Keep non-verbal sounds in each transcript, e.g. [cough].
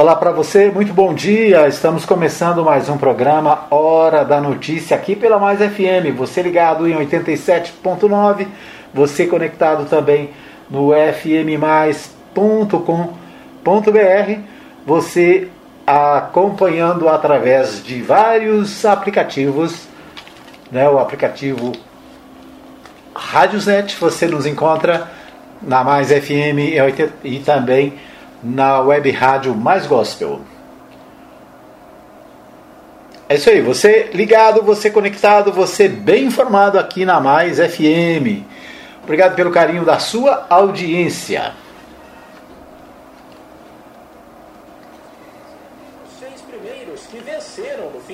Olá para você, muito bom dia. Estamos começando mais um programa Hora da Notícia aqui pela Mais FM. Você ligado em 87.9, você conectado também no fmmais.com.br, você acompanhando através de vários aplicativos, né? O aplicativo Radiosnet, você nos encontra na Mais FM e também na web rádio Mais Gospel. É isso aí, você ligado, você conectado, você bem informado aqui na Mais FM. Obrigado pelo carinho da sua audiência.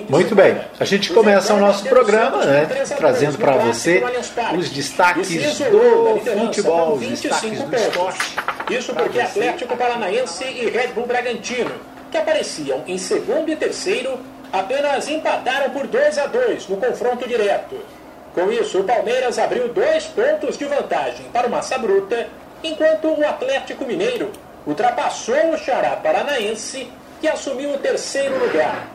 Muito bem, a gente começa o nosso programa né, trazendo para você os destaques do futebol, os destaques do esporte. Isso porque Atlético Paranaense e Red Bull Bragantino, que apareciam em segundo e terceiro, apenas empataram por 2 a 2 no confronto direto. Com isso, o Palmeiras abriu dois pontos de vantagem para o Massa Bruta, enquanto o Atlético Mineiro ultrapassou o Xará Paranaense, que assumiu o terceiro lugar.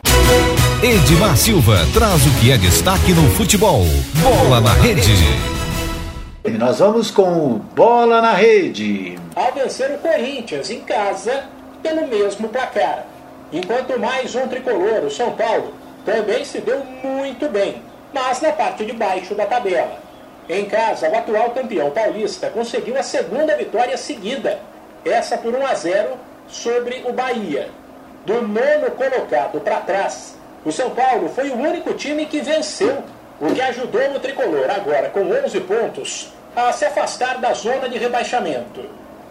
Edmar Silva traz o que é destaque no futebol. Bola na rede. E nós vamos com Bola na Rede. Ao vencer o Corinthians em casa pelo mesmo placar. Enquanto mais um tricolor, o São Paulo, também se deu muito bem, mas na parte de baixo da tabela. Em casa, o atual campeão paulista conseguiu a segunda vitória seguida, essa por 1 a 0 sobre o Bahia. Do nono colocado para trás, o São Paulo foi o único time que venceu, o que ajudou o tricolor, agora com 11 pontos, a se afastar da zona de rebaixamento.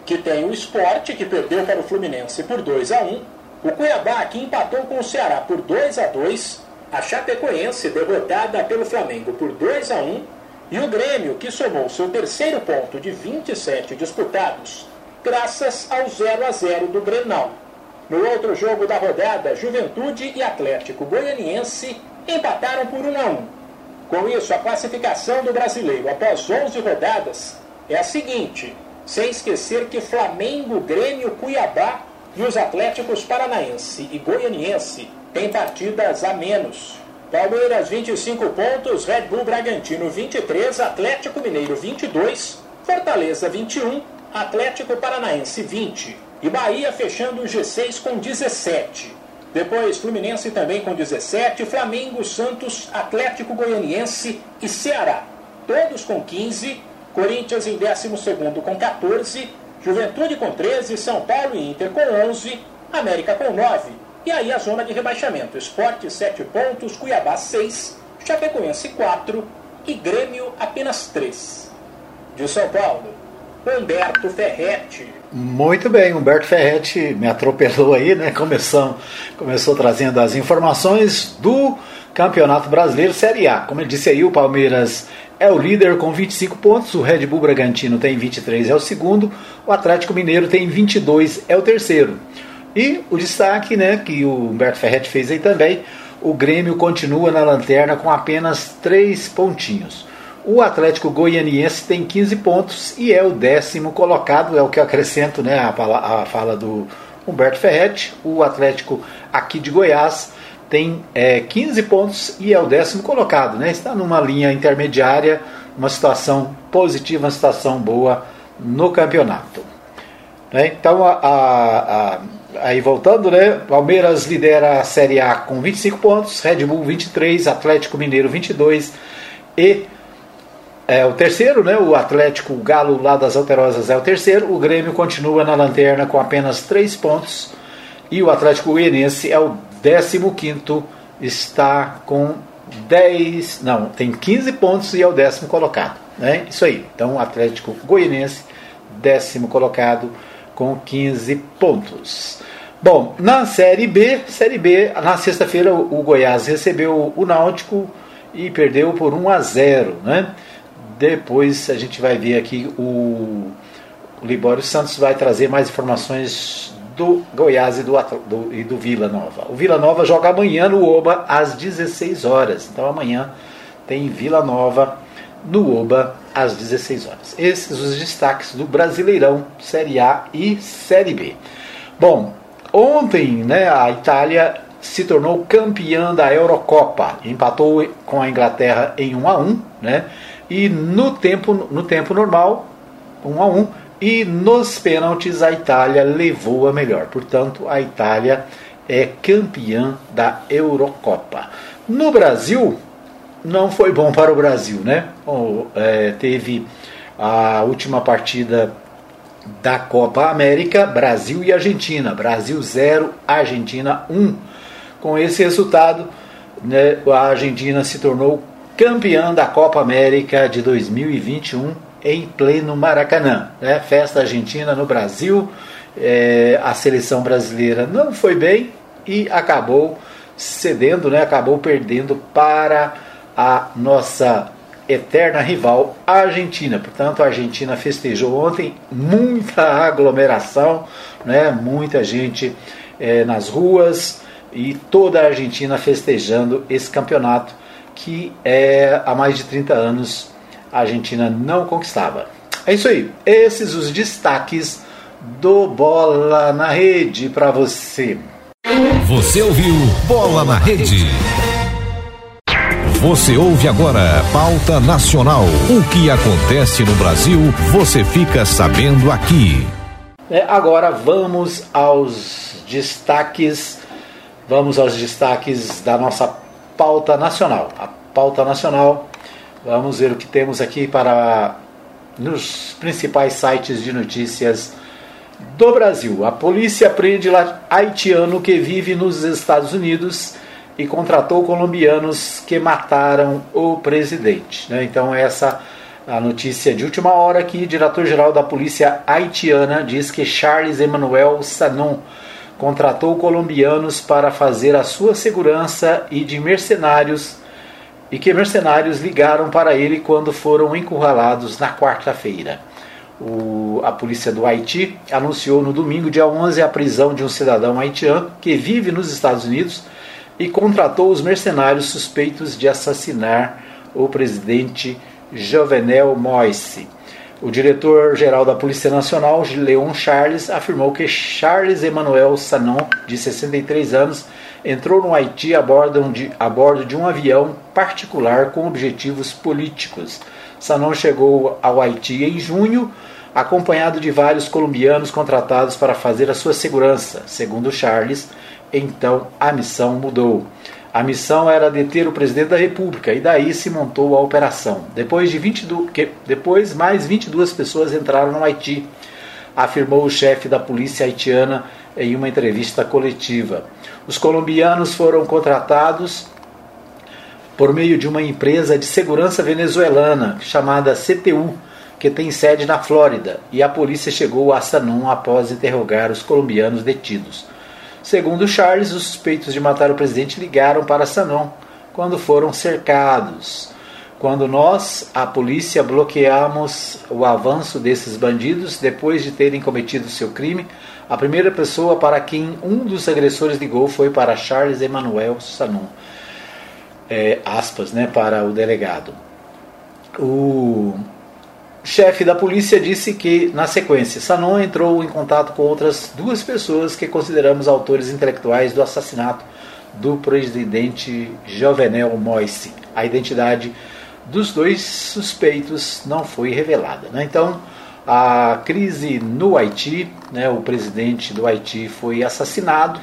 Que tem o esporte, que perdeu para o Fluminense por 2 a 1 o Cuiabá, que empatou com o Ceará por 2 a 2 a Chapecoense, derrotada pelo Flamengo por 2 a 1 e o Grêmio, que somou seu terceiro ponto de 27 disputados, graças ao 0 a 0 do Grenal. No outro jogo da rodada, Juventude e Atlético Goianiense empataram por 1 a 1. Com isso, a classificação do brasileiro após 11 rodadas é a seguinte, sem esquecer que Flamengo, Grêmio, Cuiabá e os Atléticos Paranaense e Goianiense têm partidas a menos. Palmeiras 25 pontos, Red Bull Bragantino 23, Atlético Mineiro 22, Fortaleza 21, Atlético Paranaense 20 e Bahia fechando o G6 com 17. Depois Fluminense também com 17, Flamengo, Santos, Atlético Goianiense e Ceará, todos com 15, Corinthians em 12 com 14, Juventude com 13, São Paulo e Inter com 11, América com 9. E aí a zona de rebaixamento, Esporte 7 pontos, Cuiabá 6, Chapecoense 4 e Grêmio apenas 3. De São Paulo, Humberto Ferretti. Muito bem, Humberto Ferretti me atropelou aí, né? Começou, começou trazendo as informações do Campeonato Brasileiro Série A. Como ele disse aí, o Palmeiras é o líder com 25 pontos, o Red Bull Bragantino tem 23, é o segundo, o Atlético Mineiro tem 22, é o terceiro. E o destaque, né, que o Humberto Ferretti fez aí também, o Grêmio continua na lanterna com apenas 3 pontinhos. O Atlético Goianiense tem 15 pontos e é o décimo colocado, é o que eu acrescento né, a, a fala do Humberto Ferretti. O Atlético aqui de Goiás tem é, 15 pontos e é o décimo colocado. Né? Está numa linha intermediária, uma situação positiva, uma situação boa no campeonato. Né? Então, a, a, a, aí voltando, né? Palmeiras lidera a Série A com 25 pontos, Red Bull 23, Atlético Mineiro 22 e é o terceiro, né? O Atlético o Galo lá das Alterosas é o terceiro. O Grêmio continua na lanterna com apenas três pontos. E o Atlético Goianiense é o décimo quinto, está com 10, não, tem 15 pontos e é o décimo colocado. Né? Isso aí. Então o Atlético Goianiense, décimo colocado com 15 pontos. Bom, na Série B, Série B, na sexta-feira o Goiás recebeu o Náutico e perdeu por 1 a 0, né? Depois a gente vai ver aqui o, o Libório Santos vai trazer mais informações do Goiás e do, do, e do Vila Nova. O Vila Nova joga amanhã no Oba às 16 horas. Então amanhã tem Vila Nova no Oba às 16 horas. Esses os destaques do Brasileirão Série A e Série B. Bom, ontem, né, a Itália se tornou campeã da Eurocopa, empatou com a Inglaterra em 1 a 1, né? E no tempo no tempo normal, 1 a 1, e nos pênaltis a Itália levou a melhor. Portanto, a Itália é campeã da Eurocopa. No Brasil, não foi bom [laughs] para o Brasil, né? É, teve a última partida da Copa América, Brasil e Argentina. Brasil 0, Argentina 1. Com esse resultado, né, a Argentina se tornou campeã da Copa América de 2021 em pleno Maracanã. Né? Festa argentina no Brasil. É, a seleção brasileira não foi bem e acabou cedendo, né? acabou perdendo para a nossa eterna rival, Argentina. Portanto, a Argentina festejou ontem muita aglomeração, né? muita gente é, nas ruas e toda a Argentina festejando esse campeonato que é, há mais de 30 anos a Argentina não conquistava. É isso aí, esses os destaques do Bola na Rede para você. Você ouviu Bola na Rede. Você ouve agora Pauta Nacional. O que acontece no Brasil, você fica sabendo aqui. É, agora vamos aos destaques. Vamos aos destaques da nossa pauta nacional. A pauta nacional. Vamos ver o que temos aqui para nos principais sites de notícias do Brasil. A polícia prende haitiano que vive nos Estados Unidos e contratou colombianos que mataram o presidente. Né? Então essa a notícia de última hora que diretor-geral da polícia haitiana diz que Charles Emmanuel Sanon contratou colombianos para fazer a sua segurança e de mercenários e que mercenários ligaram para ele quando foram encurralados na quarta-feira. a polícia do Haiti anunciou no domingo, dia 11, a prisão de um cidadão haitiano que vive nos Estados Unidos e contratou os mercenários suspeitos de assassinar o presidente Jovenel Moise. O diretor-geral da Polícia Nacional, Leon Charles, afirmou que Charles Emmanuel Sanon, de 63 anos, entrou no Haiti a bordo, de, a bordo de um avião particular com objetivos políticos. Sanon chegou ao Haiti em junho, acompanhado de vários colombianos contratados para fazer a sua segurança. Segundo Charles, então a missão mudou. A missão era deter o presidente da República e daí se montou a operação. Depois de 22, que, depois mais 22 pessoas entraram no Haiti, afirmou o chefe da polícia haitiana em uma entrevista coletiva. Os colombianos foram contratados por meio de uma empresa de segurança venezuelana chamada CTU, que tem sede na Flórida, e a polícia chegou a Sanum após interrogar os colombianos detidos. Segundo Charles, os suspeitos de matar o presidente ligaram para Sanon quando foram cercados. Quando nós, a polícia, bloqueamos o avanço desses bandidos depois de terem cometido seu crime, a primeira pessoa para quem um dos agressores ligou foi para Charles Emmanuel Sanon. É, aspas, né, para o delegado. O chefe da polícia disse que, na sequência, Sanon entrou em contato com outras duas pessoas que consideramos autores intelectuais do assassinato do presidente Jovenel Moise. A identidade dos dois suspeitos não foi revelada. Né? Então, a crise no Haiti, né, o presidente do Haiti foi assassinado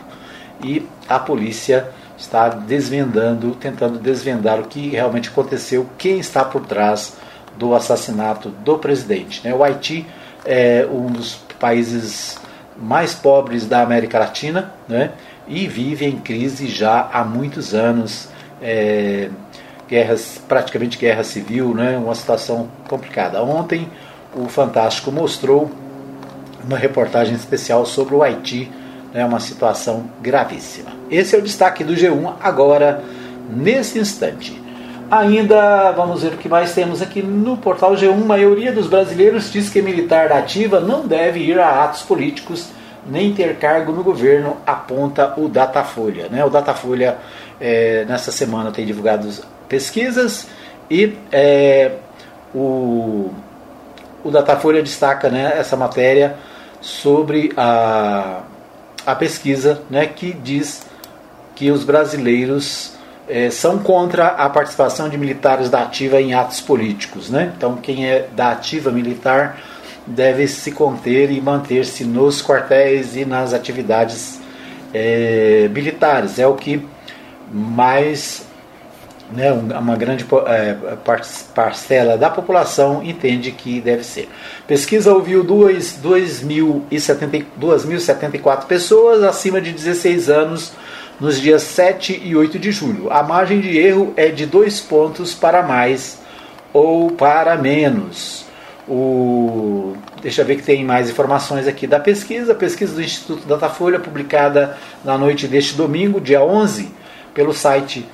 e a polícia está desvendando, tentando desvendar o que realmente aconteceu, quem está por trás do assassinato do presidente. Né? O Haiti é um dos países mais pobres da América Latina né? e vive em crise já há muitos anos. É, guerras, praticamente guerra civil, né? uma situação complicada. Ontem o Fantástico mostrou uma reportagem especial sobre o Haiti, né? uma situação gravíssima. Esse é o destaque do G1 agora, nesse instante. Ainda vamos ver o que mais temos aqui no portal G1. A maioria dos brasileiros diz que militar da ativa não deve ir a atos políticos nem ter cargo no governo, aponta o Datafolha. Né? O Datafolha é, nessa semana tem divulgado pesquisas e é, o, o Datafolha destaca né, essa matéria sobre a, a pesquisa né, que diz que os brasileiros é, são contra a participação de militares da ativa em atos políticos. Né? Então, quem é da ativa militar deve se conter e manter-se nos quartéis e nas atividades é, militares. É o que mais né, uma grande é, parcela da população entende que deve ser. Pesquisa ouviu 2.074 pessoas acima de 16 anos nos dias 7 e 8 de julho. A margem de erro é de dois pontos para mais ou para menos. O... Deixa eu ver que tem mais informações aqui da pesquisa. Pesquisa do Instituto Datafolha, publicada na noite deste domingo, dia 11, pelo site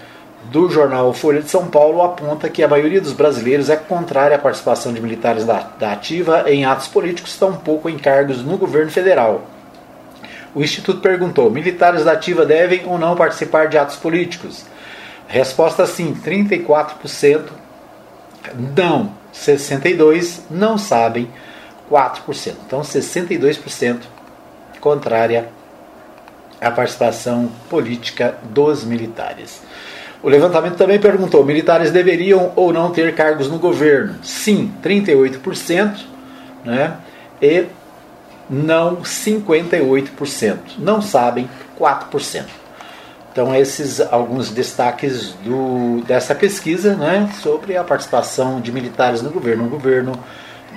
do jornal Folha de São Paulo, aponta que a maioria dos brasileiros é contrária à participação de militares da, da ativa em atos políticos, tampouco em cargos no governo federal. O Instituto perguntou: militares da ativa devem ou não participar de atos políticos? Resposta sim, 34% não, 62% não sabem, 4%. Então 62% contrária à participação política dos militares. O levantamento também perguntou: militares deveriam ou não ter cargos no governo? Sim, 38%, né? E não 58%, não sabem 4%. Então esses alguns destaques do, dessa pesquisa né, sobre a participação de militares no governo. O governo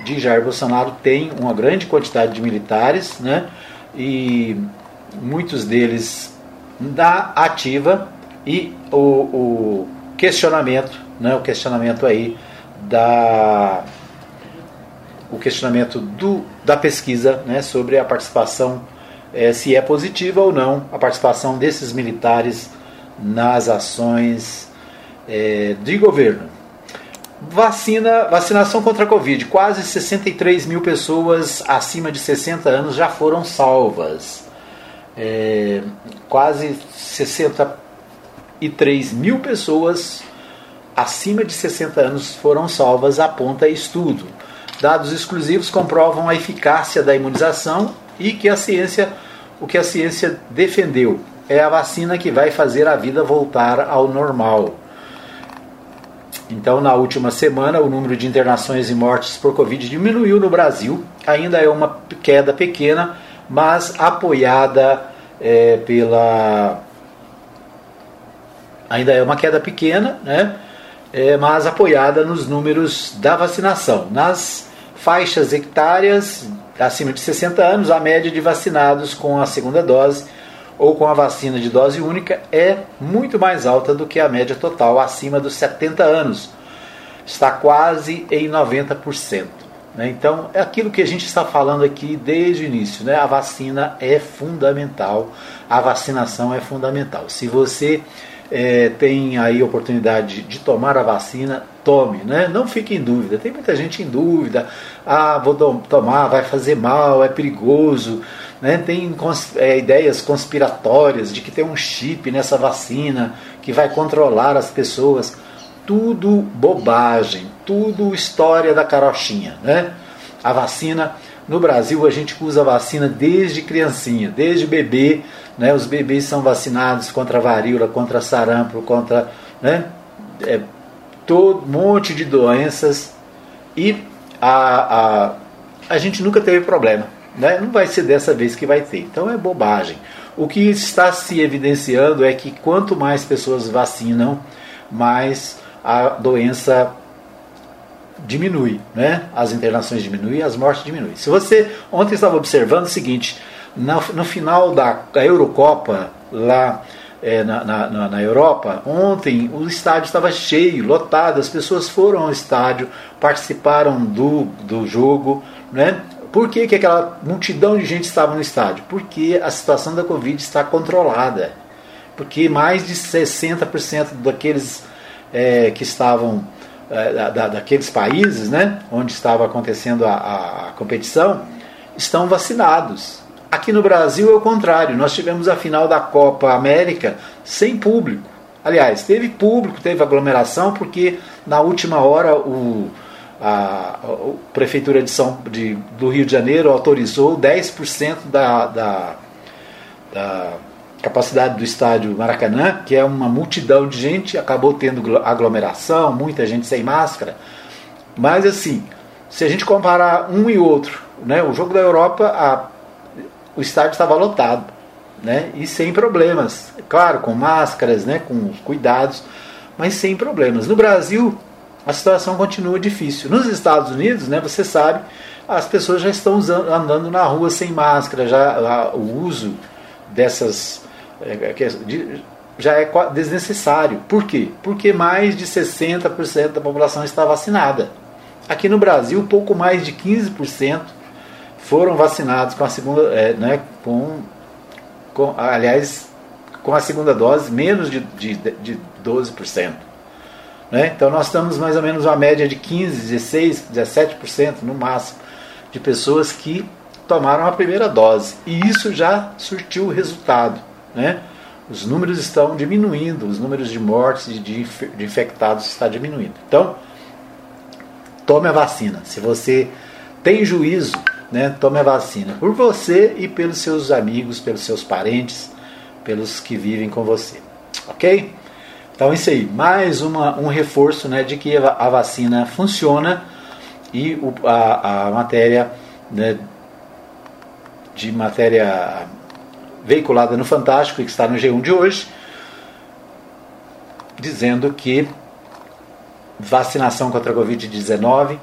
de Jair Bolsonaro tem uma grande quantidade de militares né, e muitos deles da ativa e o, o questionamento, né, o questionamento aí da o questionamento do, da pesquisa né, sobre a participação, é, se é positiva ou não a participação desses militares nas ações é, de governo. Vacina, vacinação contra a Covid. Quase 63 mil pessoas acima de 60 anos já foram salvas. É, quase 63 mil pessoas acima de 60 anos foram salvas, aponta estudo. Dados exclusivos comprovam a eficácia da imunização e que a ciência, o que a ciência defendeu, é a vacina que vai fazer a vida voltar ao normal. Então, na última semana, o número de internações e mortes por Covid diminuiu no Brasil. Ainda é uma queda pequena, mas apoiada é, pela. Ainda é uma queda pequena, né? É, mas apoiada nos números da vacinação. Nas faixas etárias acima de 60 anos, a média de vacinados com a segunda dose ou com a vacina de dose única é muito mais alta do que a média total acima dos 70 anos. Está quase em 90%. Né? Então, é aquilo que a gente está falando aqui desde o início. Né? A vacina é fundamental, a vacinação é fundamental. Se você é, tem aí oportunidade de tomar a vacina, tome, né? Não fique em dúvida. Tem muita gente em dúvida. Ah, vou tomar, vai fazer mal, é perigoso. Né? Tem cons é, ideias conspiratórias de que tem um chip nessa vacina que vai controlar as pessoas. Tudo bobagem, tudo história da carochinha, né? A vacina no Brasil a gente usa vacina desde criancinha, desde bebê, né? Os bebês são vacinados contra varíola, contra sarampo, contra, né? É, todo um monte de doenças e a, a, a gente nunca teve problema. Né? Não vai ser dessa vez que vai ter. Então é bobagem. O que está se evidenciando é que quanto mais pessoas vacinam, mais a doença diminui, né? As internações diminuem, as mortes diminuem. Se você ontem estava observando o seguinte, no, no final da Eurocopa lá é, na, na, na, Europa, ontem o estádio estava cheio, lotado, as pessoas foram ao estádio, participaram do, do jogo. Né? Por que, que aquela multidão de gente estava no estádio? Porque a situação da Covid está controlada. Porque mais de 60% daqueles é, que estavam, é, da, daqueles países né, onde estava acontecendo a, a competição, estão vacinados. Aqui no Brasil é o contrário, nós tivemos a final da Copa América sem público. Aliás, teve público, teve aglomeração, porque na última hora o, a, a Prefeitura de São, de, do Rio de Janeiro autorizou 10% da, da, da capacidade do estádio Maracanã, que é uma multidão de gente, acabou tendo aglomeração, muita gente sem máscara. Mas assim, se a gente comparar um e outro, né, o jogo da Europa, a, o estádio estava lotado, né, e sem problemas. Claro, com máscaras, né, com cuidados, mas sem problemas. No Brasil, a situação continua difícil. Nos Estados Unidos, né, você sabe, as pessoas já estão andando na rua sem máscara, já o uso dessas já é desnecessário. Por quê? Porque mais de 60% da população está vacinada. Aqui no Brasil, pouco mais de 15% foram vacinados com a segunda, é, né, com, com, aliás, com a segunda dose, menos de, de, de 12%. Né? Então nós estamos mais ou menos uma média de 15, 16, 17% no máximo de pessoas que tomaram a primeira dose. E isso já surtiu resultado né? Os números estão diminuindo, os números de mortes e de, de infectados está diminuindo. Então, tome a vacina. Se você tem juízo, né, tome a vacina. Por você e pelos seus amigos, pelos seus parentes, pelos que vivem com você. Ok? Então, isso aí. Mais uma, um reforço né, de que a vacina funciona e o, a, a matéria né, de matéria veiculada no Fantástico e que está no G1 de hoje, dizendo que vacinação contra a Covid-19,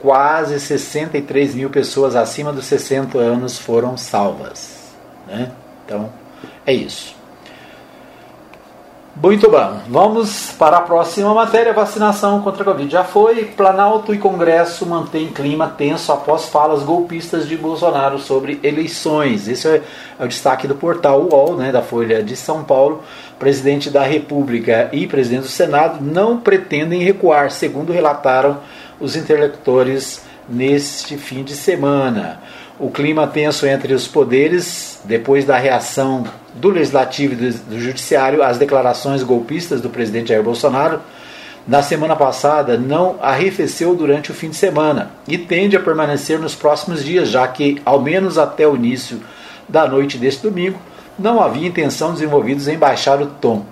quase 63 mil pessoas acima dos 60 anos foram salvas. Né? Então, é isso. Muito bom. Vamos para a próxima matéria: vacinação contra a Covid. Já foi. Planalto e Congresso mantêm clima tenso após falas golpistas de Bolsonaro sobre eleições. Esse é, é o destaque do portal UOL, né, da Folha de São Paulo. Presidente da República e presidente do Senado não pretendem recuar, segundo relataram os interlocutores neste fim de semana o clima tenso entre os poderes, depois da reação do Legislativo e do, Judiciário às declarações golpistas do presidente Jair Bolsonaro, na semana passada não arrefeceu durante o fim de semana e tende a permanecer nos próximos dias, já que, ao menos até o início da noite deste domingo, não havia intenção dos envolvidos em baixar o tom.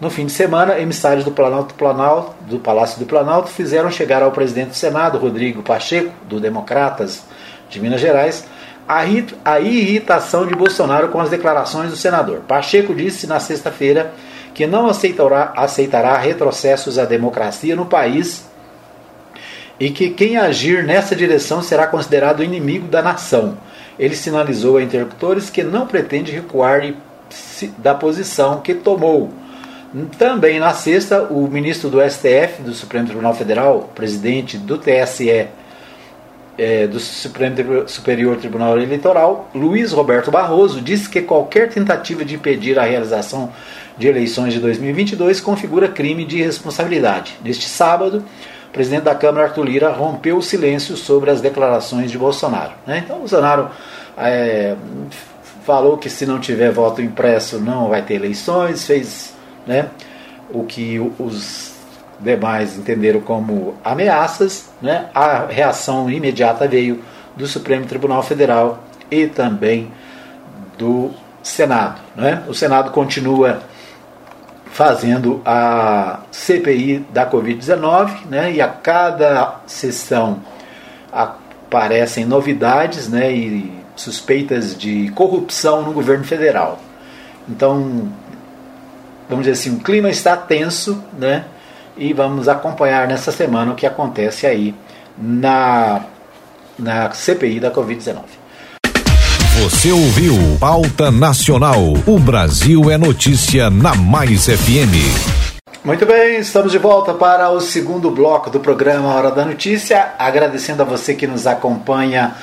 No fim de semana, emissários do, Planalto, Planalto, do Palácio do Planalto fizeram chegar ao presidente do Senado, Rodrigo Pacheco, do Democratas, de Minas Gerais, a irritação de Bolsonaro com as declarações do senador. Pacheco disse na sexta-feira que não aceitará, aceitará retrocessos à democracia no país e que quem agir nessa direção será considerado inimigo da nação. Ele sinalizou a interlocutores que não pretende recuar da posição que tomou. Também na sexta, o ministro do STF, do Supremo Tribunal Federal, presidente do TSE, é, do Supremo Superior Tribunal Eleitoral, Luiz Roberto Barroso, disse que qualquer tentativa de impedir a realização de eleições de 2022 configura crime de responsabilidade. Neste sábado, o presidente da Câmara, Arthur Lira, rompeu o silêncio sobre as declarações de Bolsonaro. Né? Então, Bolsonaro é, falou que se não tiver voto impresso não vai ter eleições, fez né, o que os demais entenderam como ameaças, né? a reação imediata veio do Supremo Tribunal Federal e também do Senado. Né? O Senado continua fazendo a CPI da Covid-19 né? e a cada sessão aparecem novidades né? e suspeitas de corrupção no governo federal. Então, vamos dizer assim, o clima está tenso, né? E vamos acompanhar nessa semana o que acontece aí na, na CPI da Covid-19. Você ouviu Pauta Nacional. O Brasil é notícia na Mais FM. Muito bem, estamos de volta para o segundo bloco do programa Hora da Notícia. Agradecendo a você que nos acompanha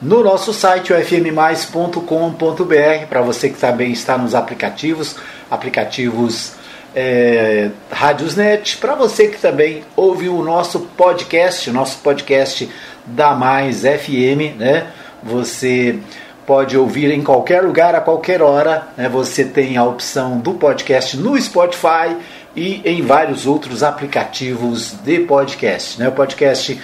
no nosso site, fmmais.com.br, para você que também está nos aplicativos, aplicativos é, Rádiosnet, para você que também ouve o nosso podcast, o nosso podcast da Mais FM, né? Você pode ouvir em qualquer lugar, a qualquer hora. Né? Você tem a opção do podcast no Spotify e em vários outros aplicativos de podcast. Né? O podcast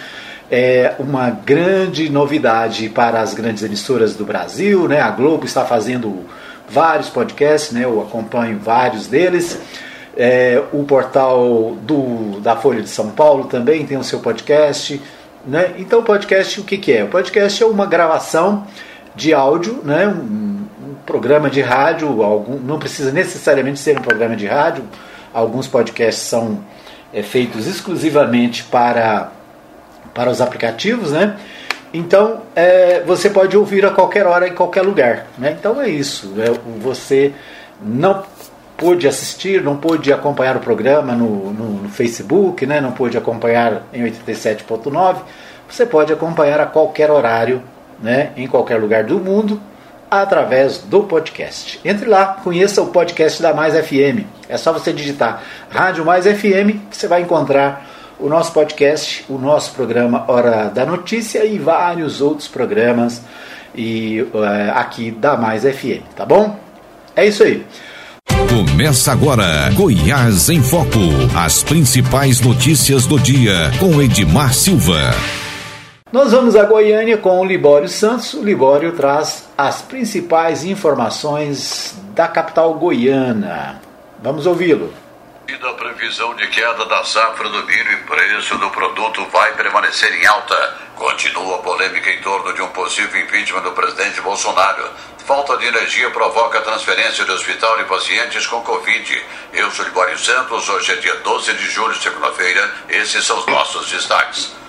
é uma grande novidade para as grandes emissoras do Brasil. Né? A Globo está fazendo vários podcasts, né? Eu acompanho vários deles. É, o portal do, da Folha de São Paulo também tem o seu podcast. Né? Então, o podcast, o que, que é? O podcast é uma gravação de áudio, né? um, um programa de rádio, algum, não precisa necessariamente ser um programa de rádio, alguns podcasts são é, feitos exclusivamente para, para os aplicativos, né? Então é, você pode ouvir a qualquer hora, em qualquer lugar. Né? Então é isso. É, você não pôde assistir, não pôde acompanhar o programa no, no, no Facebook, né? não pôde acompanhar em 87.9, você pode acompanhar a qualquer horário, né? em qualquer lugar do mundo, através do podcast. Entre lá, conheça o podcast da Mais FM. É só você digitar Rádio Mais FM que você vai encontrar o nosso podcast, o nosso programa Hora da Notícia e vários outros programas e uh, aqui da Mais FM, tá bom? É isso aí. Começa agora Goiás em Foco. As principais notícias do dia com Edmar Silva. Nós vamos a Goiânia com o Libório Santos. O Libório traz as principais informações da capital goiana. Vamos ouvi-lo. Devido à previsão de queda da safra do milho e preço do produto vai permanecer em alta, continua a polêmica em torno de um possível impeachment do presidente Bolsonaro. Falta de energia provoca transferência de hospital de pacientes com Covid. Eu sou Libório Santos, hoje é dia 12 de julho, segunda-feira. Esses são os nossos destaques.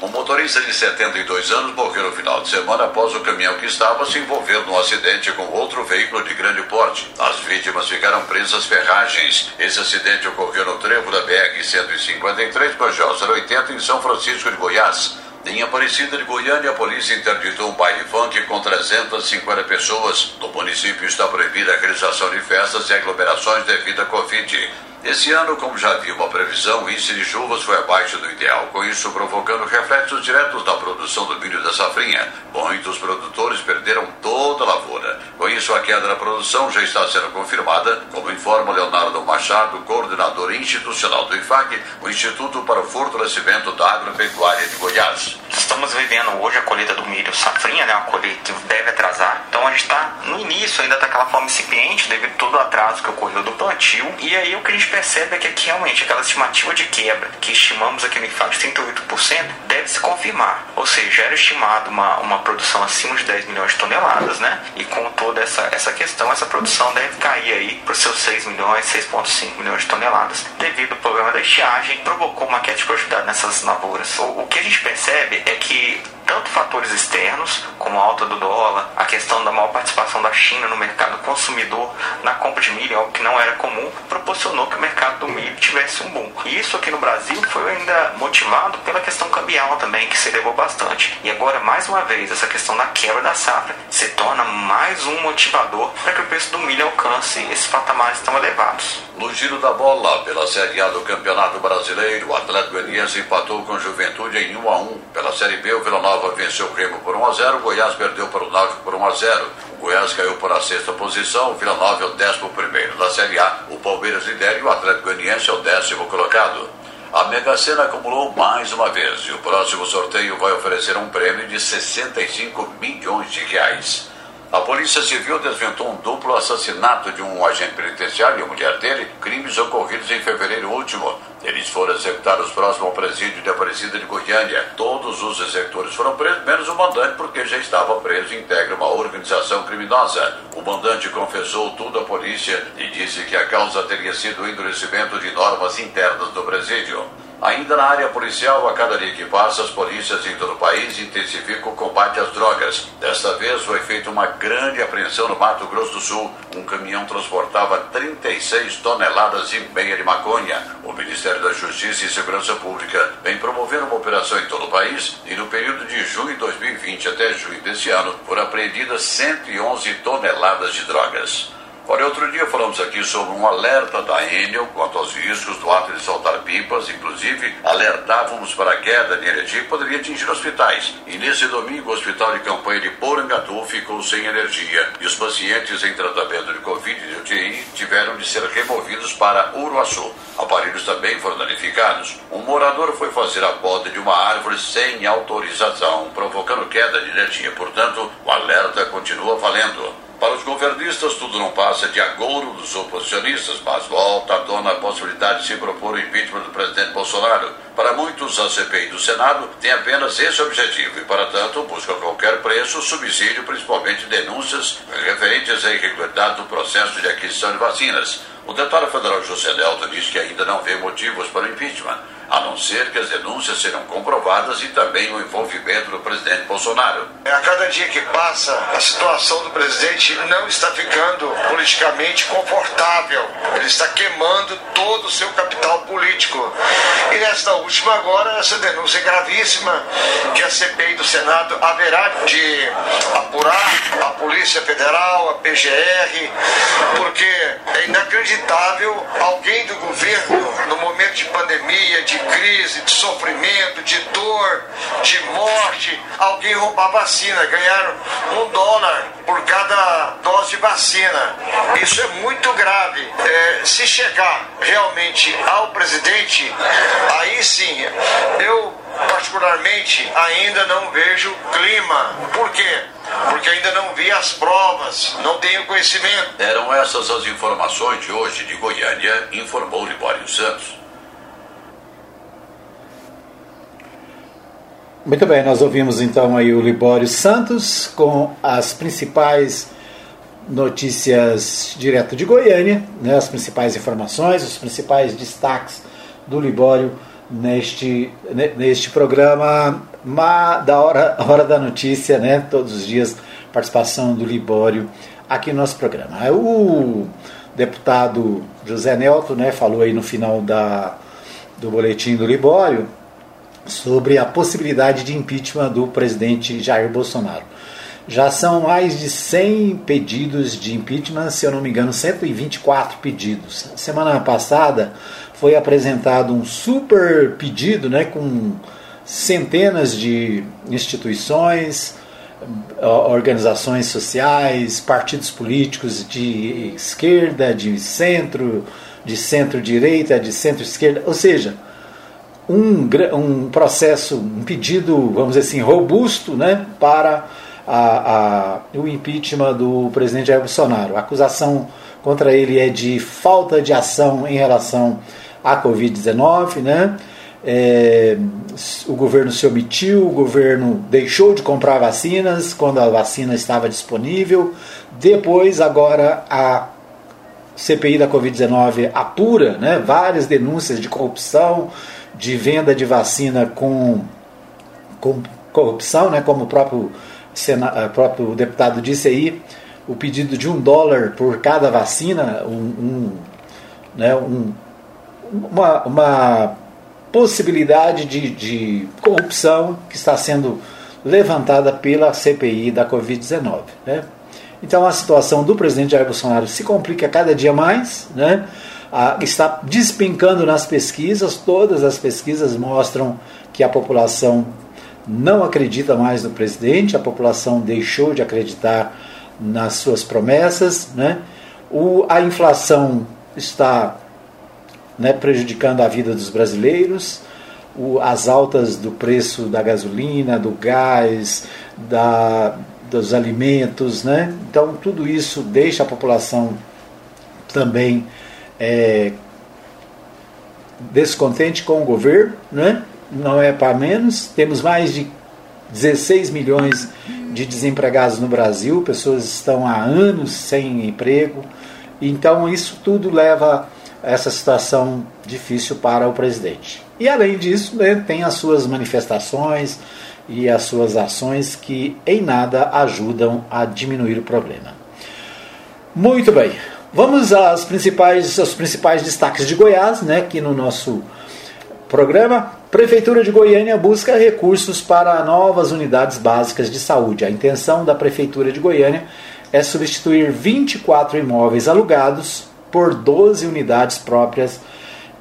Um motorista de 72 anos morreu no final de semana após o caminhão que estava se envolver num acidente com outro veículo de grande porte. As vítimas ficaram presas ferragens. Esse acidente ocorreu no trevo da BR-153, Bajó 080, em São Francisco de Goiás. Em Aparecida de Goiânia, a polícia interditou um baile funk com 350 pessoas. No município está proibida a realização de festas e aglomerações devido à Covid. Esse ano, como já havia uma previsão, o índice de chuvas foi abaixo do ideal, com isso provocando reflexos diretos na produção do milho da safrinha. Muitos produtores perderam toda a lavoura. Com isso, a queda na produção já está sendo confirmada, como informa Leonardo Machado, coordenador institucional do IFAG, o Instituto para o Fortalecimento da Agropecuária de Goiás. Estamos vivendo hoje a colheita do milho safrinha, né? Uma colheita que deve atrasar. Então a gente está no início ainda daquela forma incipiente, devido todo o atraso que ocorreu do plantio. E aí o que a gente percebe é que aqui realmente aquela estimativa de quebra que estimamos aqui no IFAG de 38% deve se confirmar. Ou seja, era estimado uma, uma produção acima de 10 milhões de toneladas, né? E com toda essa, essa questão, essa produção deve cair aí para os seus 6 milhões, 6,5 milhões de toneladas, devido ao problema da estiagem, provocou uma queda de produtividade nessas lavouras. O, o que a gente percebe é que tanto fatores externos, como a alta do dólar, a questão da maior participação da China no mercado consumidor na compra de milho, algo que não era comum, proporcionou que o mercado do milho tivesse um boom. E isso aqui no Brasil foi ainda motivado pela questão cambial também, que se elevou bastante. E agora, mais uma vez, essa questão da quebra da safra se torna mais um motivador para que o preço do milho alcance esses patamares tão elevados. No giro da bola, pela Série A do Campeonato Brasileiro, o Atlético Goianiense empatou com Juventude em 1 a 1. Pela Série B, o Vila Nova venceu o Grêmio por 1 a 0, o Goiás perdeu para o Náutico por 1 a 0. O Goiás caiu para a sexta posição, o Vila Nova é o décimo primeiro. Da Série A, o Palmeiras lidera e o Atlético Goianiense é o décimo colocado. A Mega Sena acumulou mais uma vez e o próximo sorteio vai oferecer um prêmio de 65 milhões de reais. A Polícia Civil desventou um duplo assassinato de um agente penitenciário e a mulher dele, crimes ocorridos em fevereiro último. Eles foram executados próximo ao presídio de Aparecida de Goiânia. Todos os executores foram presos, menos o mandante, porque já estava preso e integra uma organização criminosa. O mandante confessou tudo à polícia e disse que a causa teria sido o endurecimento de normas internas do presídio. Ainda na área policial, a cada dia que passa, as polícias em todo o país intensificam o combate às drogas. Desta vez foi feita uma grande apreensão no Mato Grosso do Sul. Um caminhão transportava 36 toneladas e meia de maconha. O Ministério da Justiça e Segurança Pública vem promovendo uma operação em todo o país e no período de junho de 2020 até junho deste ano foram apreendidas 111 toneladas de drogas. Olha, outro dia falamos aqui sobre um alerta da Enel quanto aos riscos do ato de soltar pipas, inclusive alertávamos para a queda de energia que poderia atingir hospitais. E nesse domingo, o hospital de campanha de Porangatu ficou sem energia e os pacientes em tratamento de Covid e UTI tiveram de ser removidos para Uruaçu. Aparelhos também foram danificados. Um morador foi fazer a poda de uma árvore sem autorização, provocando queda de energia. Portanto, o alerta continua valendo. Para os governistas, tudo não passa de agouro dos oposicionistas, mas volta à tona a possibilidade de se propor o impeachment do presidente Bolsonaro. Para muitos, a CPI do Senado tem apenas esse objetivo e, para tanto, busca a qualquer preço subsídio, principalmente denúncias referentes à irregularidade do processo de aquisição de vacinas. O deputado federal José Delta diz que ainda não vê motivos para o impeachment a não ser que as denúncias serão comprovadas e também o envolvimento do presidente Bolsonaro. A cada dia que passa, a situação do presidente não está ficando politicamente confortável. Ele está queimando todo o seu capital político. E nesta última agora, essa denúncia é gravíssima que a CPI do Senado haverá de apurar a Polícia Federal, a PGR, porque é inacreditável alguém do governo, no momento de pandemia, de de crise, de sofrimento, de dor, de morte, alguém roubar vacina, ganhar um dólar por cada dose de vacina. Isso é muito grave. É, se chegar realmente ao presidente, aí sim, eu particularmente ainda não vejo clima. Por quê? Porque ainda não vi as provas, não tenho conhecimento. Eram essas as informações de hoje de Goiânia, informou Libório Santos. Muito bem, nós ouvimos então aí o Libório Santos com as principais notícias direto de Goiânia, né, as principais informações, os principais destaques do Libório neste, neste programa da hora, [laughs] hora da notícia, né, todos os dias participação do Libório aqui no nosso programa. O deputado José Nelto né, falou aí no final da, do boletim do Libório sobre a possibilidade de impeachment do presidente Jair Bolsonaro. Já são mais de 100 pedidos de impeachment, se eu não me engano, 124 pedidos. Semana passada foi apresentado um super pedido né, com centenas de instituições, organizações sociais, partidos políticos de esquerda, de centro, de centro-direita, de centro-esquerda, ou seja, um, um processo, um pedido, vamos dizer assim, robusto né, para a, a, o impeachment do presidente Jair Bolsonaro. A acusação contra ele é de falta de ação em relação à Covid-19, né? É, o governo se omitiu, o governo deixou de comprar vacinas quando a vacina estava disponível. Depois, agora, a CPI da Covid-19 apura né, várias denúncias de corrupção, de venda de vacina com, com corrupção, né, como o próprio, sena, o próprio deputado disse aí, o pedido de um dólar por cada vacina, um, um, né, um, uma, uma possibilidade de, de corrupção que está sendo levantada pela CPI da Covid-19. Né? Então a situação do presidente Jair Bolsonaro se complica cada dia mais, né? Está despencando nas pesquisas, todas as pesquisas mostram que a população não acredita mais no presidente, a população deixou de acreditar nas suas promessas, né? o, a inflação está né, prejudicando a vida dos brasileiros, o, as altas do preço da gasolina, do gás, da, dos alimentos, né? então tudo isso deixa a população também é, descontente com o governo, né? não é para menos. Temos mais de 16 milhões de desempregados no Brasil, pessoas estão há anos sem emprego. Então, isso tudo leva a essa situação difícil para o presidente. E, além disso, né, tem as suas manifestações e as suas ações que, em nada, ajudam a diminuir o problema. Muito bem. Vamos às principais, aos principais destaques de Goiás, né, aqui no nosso programa. Prefeitura de Goiânia busca recursos para novas unidades básicas de saúde. A intenção da Prefeitura de Goiânia é substituir 24 imóveis alugados por 12 unidades próprias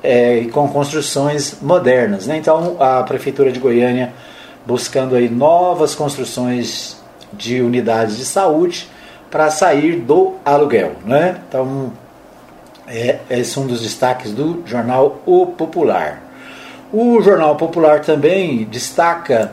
é, com construções modernas. Né? Então, a Prefeitura de Goiânia buscando aí novas construções de unidades de saúde para sair do aluguel. Né? Então, é, esse é um dos destaques do jornal O Popular. O Jornal Popular também destaca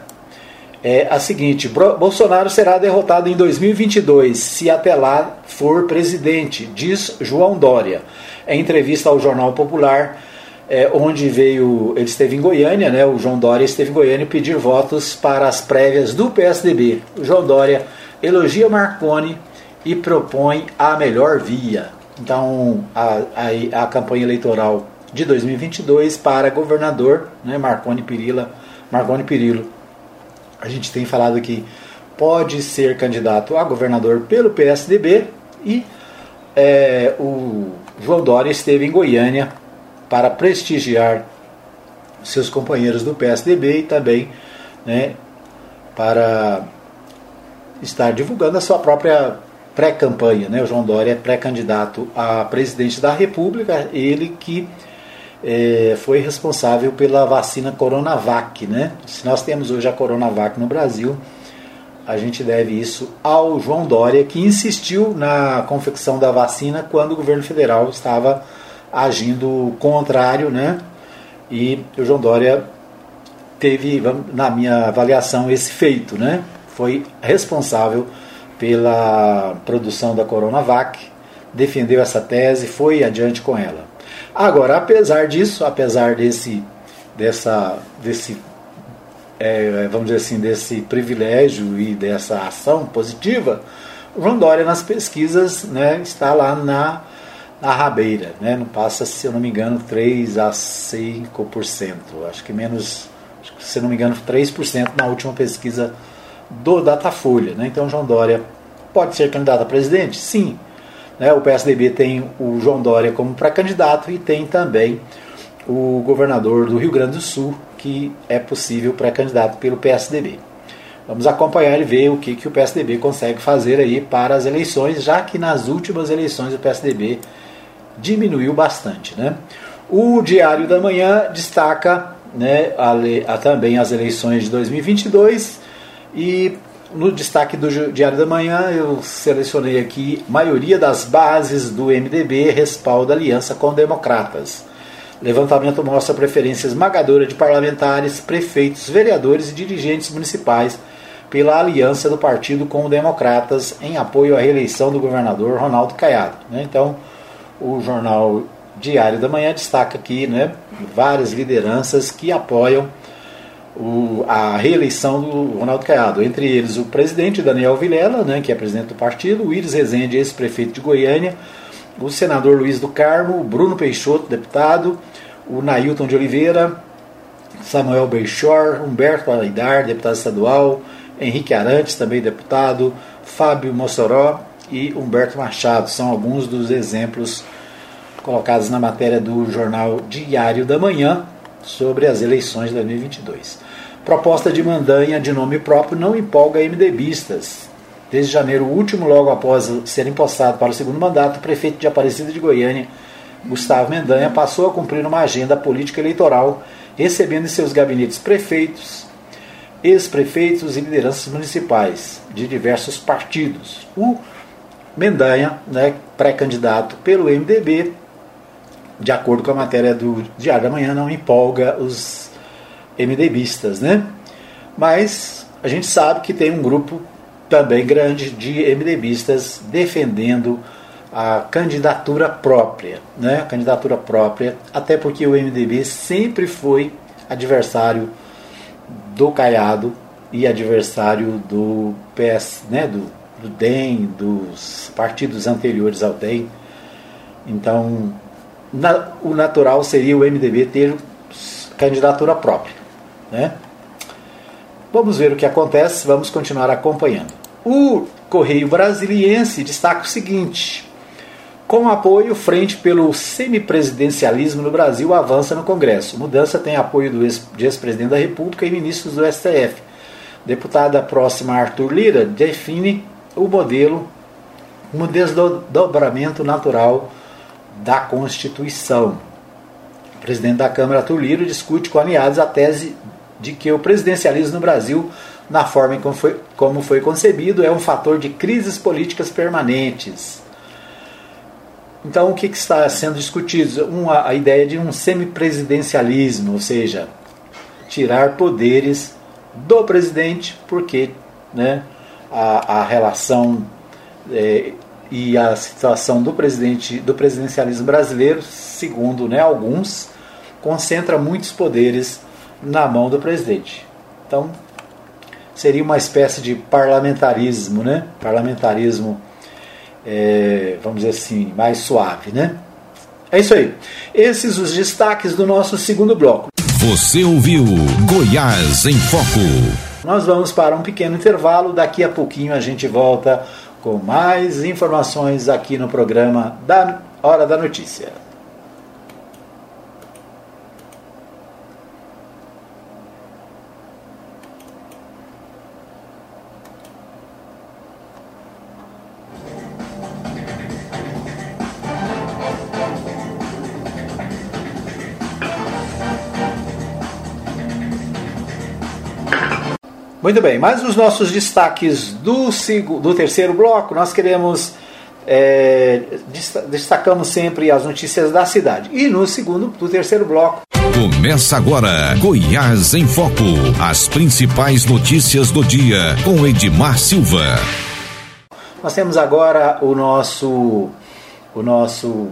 é a seguinte: Bolsonaro será derrotado em 2022 se até lá for presidente, diz João Dória. Em entrevista ao Jornal Popular, é, onde veio, ele esteve em Goiânia, né, o João Dória esteve em Goiânia pedir votos para as prévias do PSDB. O João Dória elogia Marconi e propõe a melhor via. Então, a, a, a campanha eleitoral de 2022 para governador, né, Marconi Pirila, Marconi Pirillo a gente tem falado que pode ser candidato a governador pelo PSDB e é, o João Dória esteve em Goiânia para prestigiar seus companheiros do PSDB e também né, para estar divulgando a sua própria pré-campanha. Né? O João Dória é pré-candidato a presidente da República, ele que é, foi responsável pela vacina Coronavac. Né? Se nós temos hoje a Coronavac no Brasil, a gente deve isso ao João Dória, que insistiu na confecção da vacina quando o governo federal estava agindo contrário, né? E o João Dória teve, na minha avaliação, esse feito, né? Foi responsável pela produção da Coronavac, defendeu essa tese, foi adiante com ela. Agora, apesar disso, apesar desse, dessa, desse é, vamos dizer assim, desse privilégio e dessa ação positiva, Dória nas pesquisas né, está lá na, na rabeira, né, não passa, se eu não me engano, 3 a 5%, acho que menos, se eu não me engano, 3% na última pesquisa do Datafolha. Né, então, João Dória pode ser candidato a presidente? Sim, né? O PSDB tem o João Dória como pré-candidato e tem também o governador do Rio Grande do Sul, que é possível pré-candidato pelo PSDB. Vamos acompanhar e ver o que, que o PSDB consegue fazer aí para as eleições, já que nas últimas eleições o PSDB diminuiu bastante. Né? O Diário da Manhã destaca né, a, a, também as eleições de 2022 e no destaque do Diário da Manhã, eu selecionei aqui: maioria das bases do MDB respalda aliança com democratas. Levantamento mostra preferência esmagadora de parlamentares, prefeitos, vereadores e dirigentes municipais pela aliança do partido com democratas em apoio à reeleição do governador Ronaldo Caiado. Né? Então, o jornal Diário da Manhã destaca aqui né, várias lideranças que apoiam o, a reeleição do Ronaldo Caiado, entre eles o presidente Daniel Vilela, né, que é presidente do partido, o Iris Rezende, ex-prefeito de Goiânia, o senador Luiz do Carmo, o Bruno Peixoto, deputado, o Nailton de Oliveira, Samuel Beixor, Humberto Alaidar, deputado estadual, Henrique Arantes, também deputado, Fábio Mossoró e Humberto Machado. São alguns dos exemplos colocados na matéria do jornal Diário da Manhã sobre as eleições de 2022. Proposta de Mandanha de nome próprio não empolga MDBistas. Desde janeiro último, logo após ser empossado para o segundo mandato, o prefeito de Aparecida de Goiânia, Gustavo Mendanha, passou a cumprir uma agenda política eleitoral, recebendo em seus gabinetes prefeitos, ex-prefeitos e lideranças municipais de diversos partidos. O Mendanha, né, pré-candidato pelo MDB, de acordo com a matéria do Diário da Manhã, não empolga os MDBistas, né? Mas a gente sabe que tem um grupo também grande de MDBistas defendendo a candidatura própria, né? A candidatura própria, até porque o MDB sempre foi adversário do Caiado e adversário do PS, né? Do, do DEM, dos partidos anteriores ao DEM. Então, na, o natural seria o MDB ter candidatura própria. Né? Vamos ver o que acontece, vamos continuar acompanhando. O Correio Brasiliense destaca o seguinte: com apoio, frente pelo semipresidencialismo no Brasil avança no Congresso. Mudança tem apoio do ex-presidente da República e ministros do STF. Deputada próxima Arthur Lira define o modelo, um desdobramento natural da Constituição. O presidente da Câmara, Arthur Liro, discute com aliados a tese de que o presidencialismo no Brasil, na forma como foi, como foi concebido, é um fator de crises políticas permanentes. Então, o que, que está sendo discutido? Uma, a ideia de um semipresidencialismo, ou seja, tirar poderes do presidente, porque né, a, a relação é, e a situação do presidente do presidencialismo brasileiro, segundo né, alguns, concentra muitos poderes na mão do presidente. Então, seria uma espécie de parlamentarismo, né? Parlamentarismo, é, vamos dizer assim, mais suave, né? É isso aí. Esses os destaques do nosso segundo bloco. Você ouviu Goiás em Foco. Nós vamos para um pequeno intervalo. Daqui a pouquinho a gente volta com mais informações aqui no programa da Hora da Notícia. Muito bem, mas os nossos destaques do, do terceiro bloco, nós queremos. É, destacamos sempre as notícias da cidade. E no segundo, do terceiro bloco. Começa agora Goiás em Foco. As principais notícias do dia com Edmar Silva. Nós temos agora o nosso o nosso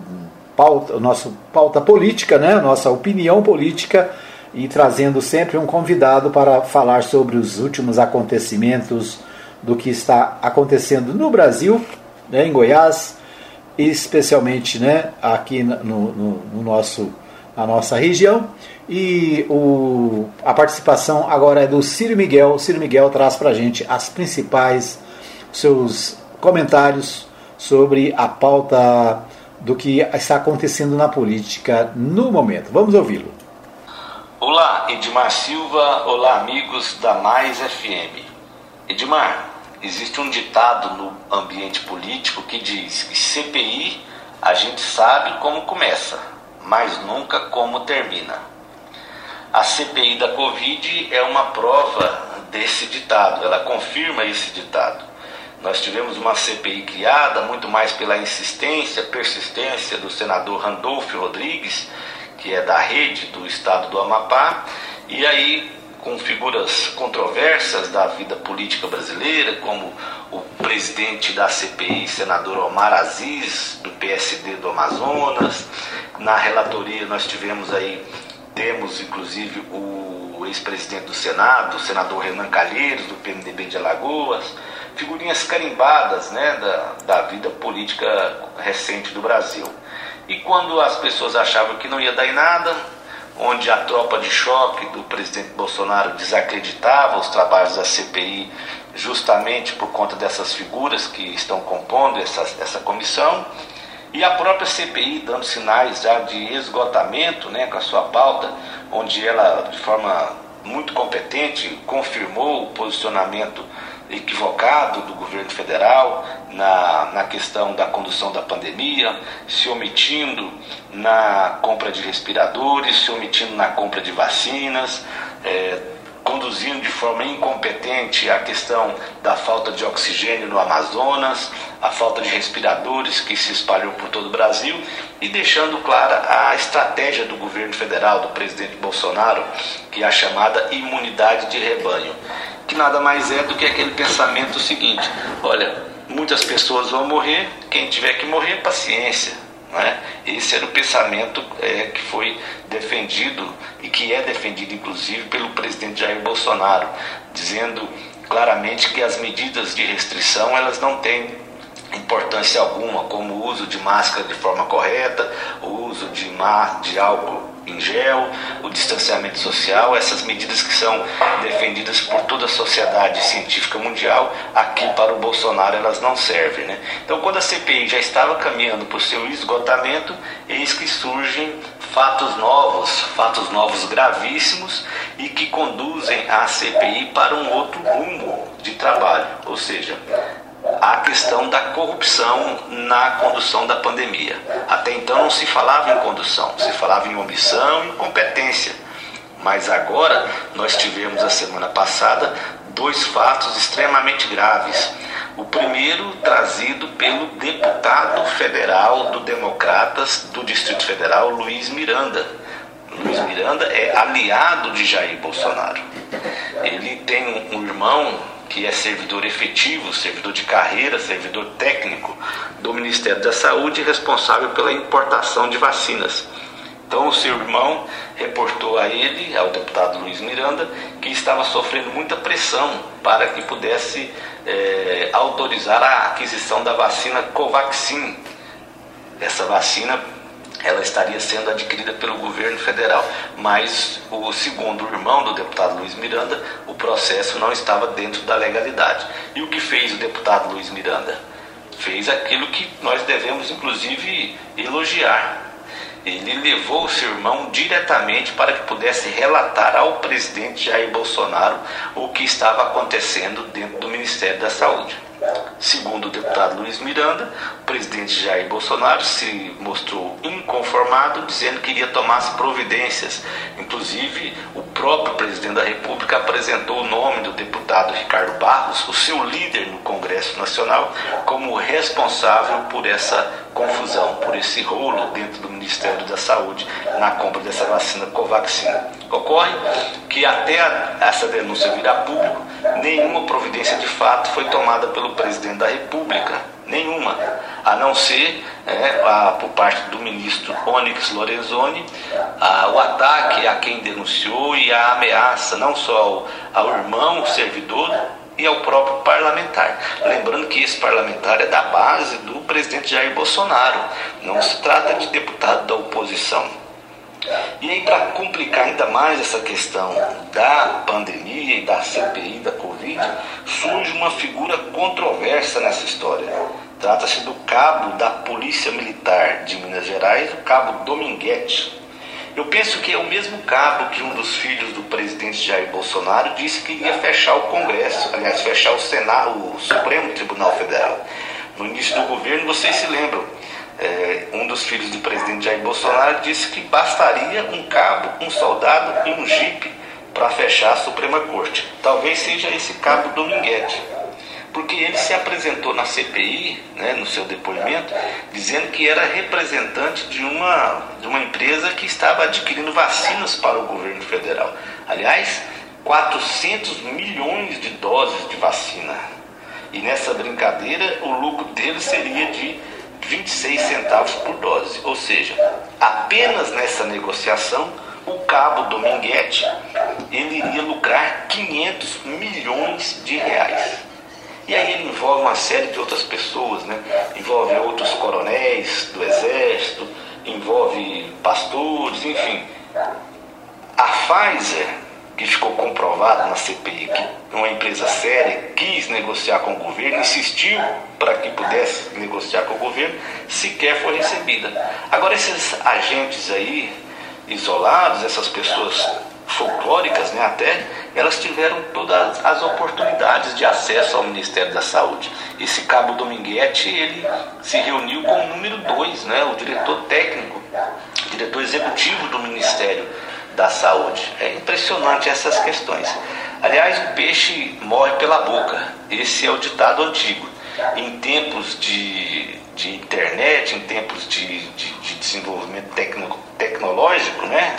pauta, o nosso pauta política, né? Nossa opinião política e trazendo sempre um convidado para falar sobre os últimos acontecimentos do que está acontecendo no Brasil, né, em Goiás, especialmente né, aqui no, no, no nosso, na nossa região. E o, a participação agora é do Ciro Miguel. O Ciro Miguel traz para a gente as principais seus comentários sobre a pauta do que está acontecendo na política no momento. Vamos ouvi-lo. Olá, Edmar Silva. Olá, amigos da Mais FM. Edmar, existe um ditado no ambiente político que diz que CPI a gente sabe como começa, mas nunca como termina. A CPI da Covid é uma prova desse ditado, ela confirma esse ditado. Nós tivemos uma CPI criada muito mais pela insistência, persistência do senador Randolfo Rodrigues que é da rede do estado do Amapá, e aí com figuras controversas da vida política brasileira, como o presidente da CPI, senador Omar Aziz, do PSD do Amazonas. Na relatoria nós tivemos aí, temos inclusive o ex-presidente do Senado, o senador Renan Calheiros, do PMDB de Alagoas, figurinhas carimbadas né, da, da vida política recente do Brasil. E quando as pessoas achavam que não ia dar em nada, onde a tropa de choque do presidente Bolsonaro desacreditava os trabalhos da CPI justamente por conta dessas figuras que estão compondo essa, essa comissão, e a própria CPI dando sinais já de esgotamento né, com a sua pauta, onde ela, de forma muito competente, confirmou o posicionamento equivocado do governo federal na, na questão da condução da pandemia, se omitindo na compra de respiradores, se omitindo na compra de vacinas, é, conduzindo de forma incompetente a questão da falta de oxigênio no Amazonas, a falta de respiradores que se espalhou por todo o Brasil e deixando clara a estratégia do governo federal, do presidente Bolsonaro, que é a chamada imunidade de rebanho que nada mais é do que aquele pensamento seguinte: olha, muitas pessoas vão morrer, quem tiver que morrer, paciência. Não é? Esse era o pensamento é, que foi defendido e que é defendido, inclusive, pelo presidente Jair Bolsonaro, dizendo claramente que as medidas de restrição elas não têm importância alguma, como o uso de máscara de forma correta, o uso de, de álcool em gel, o distanciamento social, essas medidas que são defendidas por toda a sociedade científica mundial, aqui para o Bolsonaro elas não servem. Né? Então, quando a CPI já estava caminhando para o seu esgotamento, eis que surgem fatos novos, fatos novos gravíssimos e que conduzem a CPI para um outro rumo de trabalho, ou seja, a questão da corrupção na condução da pandemia. Até então não se falava em condução, se falava em omissão e incompetência. Mas agora nós tivemos a semana passada dois fatos extremamente graves. O primeiro trazido pelo deputado federal do Democratas do Distrito Federal, Luiz Miranda, Luiz Miranda é aliado de Jair Bolsonaro. Ele tem um irmão que é servidor efetivo, servidor de carreira, servidor técnico do Ministério da Saúde, responsável pela importação de vacinas. Então, o seu irmão reportou a ele, ao deputado Luiz Miranda, que estava sofrendo muita pressão para que pudesse é, autorizar a aquisição da vacina Covaxin. Essa vacina ela estaria sendo adquirida pelo governo federal. Mas, o segundo irmão do deputado Luiz Miranda, o processo não estava dentro da legalidade. E o que fez o deputado Luiz Miranda? Fez aquilo que nós devemos, inclusive, elogiar. Ele levou o seu irmão diretamente para que pudesse relatar ao presidente Jair Bolsonaro o que estava acontecendo dentro do Ministério da Saúde. Segundo o deputado Luiz Miranda, o presidente Jair Bolsonaro se mostrou inconformado, dizendo que iria tomar as providências. Inclusive, o próprio presidente da República apresentou o nome do deputado Ricardo Barros, o seu líder no Congresso Nacional, como responsável por essa confusão, por esse rolo dentro do Ministério da Saúde na compra dessa vacina Covaxin. Ocorre que até essa denúncia virar público, nenhuma providência de fato foi tomada pelo presidente da República, nenhuma, a não ser é, a, por parte do ministro Onyx Lorenzoni, a, o ataque a quem denunciou e a ameaça não só ao, ao irmão, servidor, e ao próprio parlamentar. Lembrando que esse parlamentar é da base do presidente Jair Bolsonaro, não se trata de deputado da oposição. E aí, para complicar ainda mais essa questão da pandemia e da CPI da Covid, surge uma figura controversa nessa história. Trata-se do cabo da Polícia Militar de Minas Gerais, o cabo Dominguete. Eu penso que é o mesmo cabo que um dos filhos do presidente Jair Bolsonaro disse que iria fechar o Congresso, aliás, fechar o Senado, o Supremo Tribunal Federal. No início do governo, vocês se lembram, é, um dos filhos do presidente Jair Bolsonaro disse que bastaria um cabo, um soldado e um jipe para fechar a Suprema Corte. Talvez seja esse cabo Dominguete. Porque ele se apresentou na CPI, né, no seu depoimento, dizendo que era representante de uma, de uma empresa que estava adquirindo vacinas para o governo federal. Aliás, 400 milhões de doses de vacina. E nessa brincadeira, o lucro dele seria de 26 centavos por dose. Ou seja, apenas nessa negociação, o cabo Dominguete ele iria lucrar 500 milhões de reais. E aí ele envolve uma série de outras pessoas, né? envolve outros coronéis do exército, envolve pastores, enfim. A Pfizer que ficou comprovado na CPI que uma empresa séria quis negociar com o governo, insistiu para que pudesse negociar com o governo, sequer foi recebida. Agora, esses agentes aí, isolados, essas pessoas folclóricas, né, até, elas tiveram todas as oportunidades de acesso ao Ministério da Saúde. Esse cabo Dominguete, ele se reuniu com o número 2, né, o diretor técnico, diretor executivo do Ministério da saúde. É impressionante essas questões. Aliás, o peixe morre pela boca. Esse é o ditado antigo. Em tempos de, de internet, em tempos de, de, de desenvolvimento tecno, tecnológico, né?